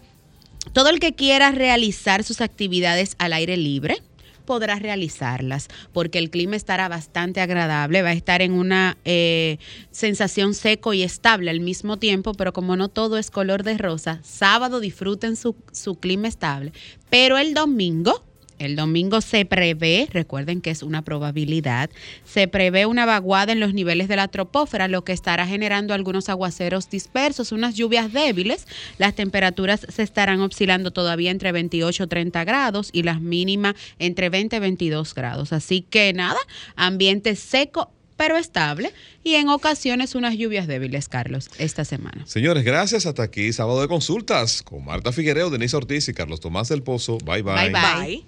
todo el que quiera realizar sus actividades al aire libre podrá realizarlas porque el clima estará bastante agradable, va a estar en una eh, sensación seco y estable al mismo tiempo, pero como no todo es color de rosa, sábado disfruten su, su clima estable, pero el domingo... El domingo se prevé, recuerden que es una probabilidad, se prevé una vaguada en los niveles de la tropósfera, lo que estará generando algunos aguaceros dispersos, unas lluvias débiles. Las temperaturas se estarán oscilando todavía entre 28 y 30 grados y las mínimas entre 20 y 22 grados. Así que nada, ambiente seco pero estable y en ocasiones unas lluvias débiles, Carlos, esta semana. Señores, gracias. Hasta aquí, sábado de consultas con Marta Figuereo, Denisa Ortiz y Carlos Tomás del Pozo. Bye bye. Bye bye.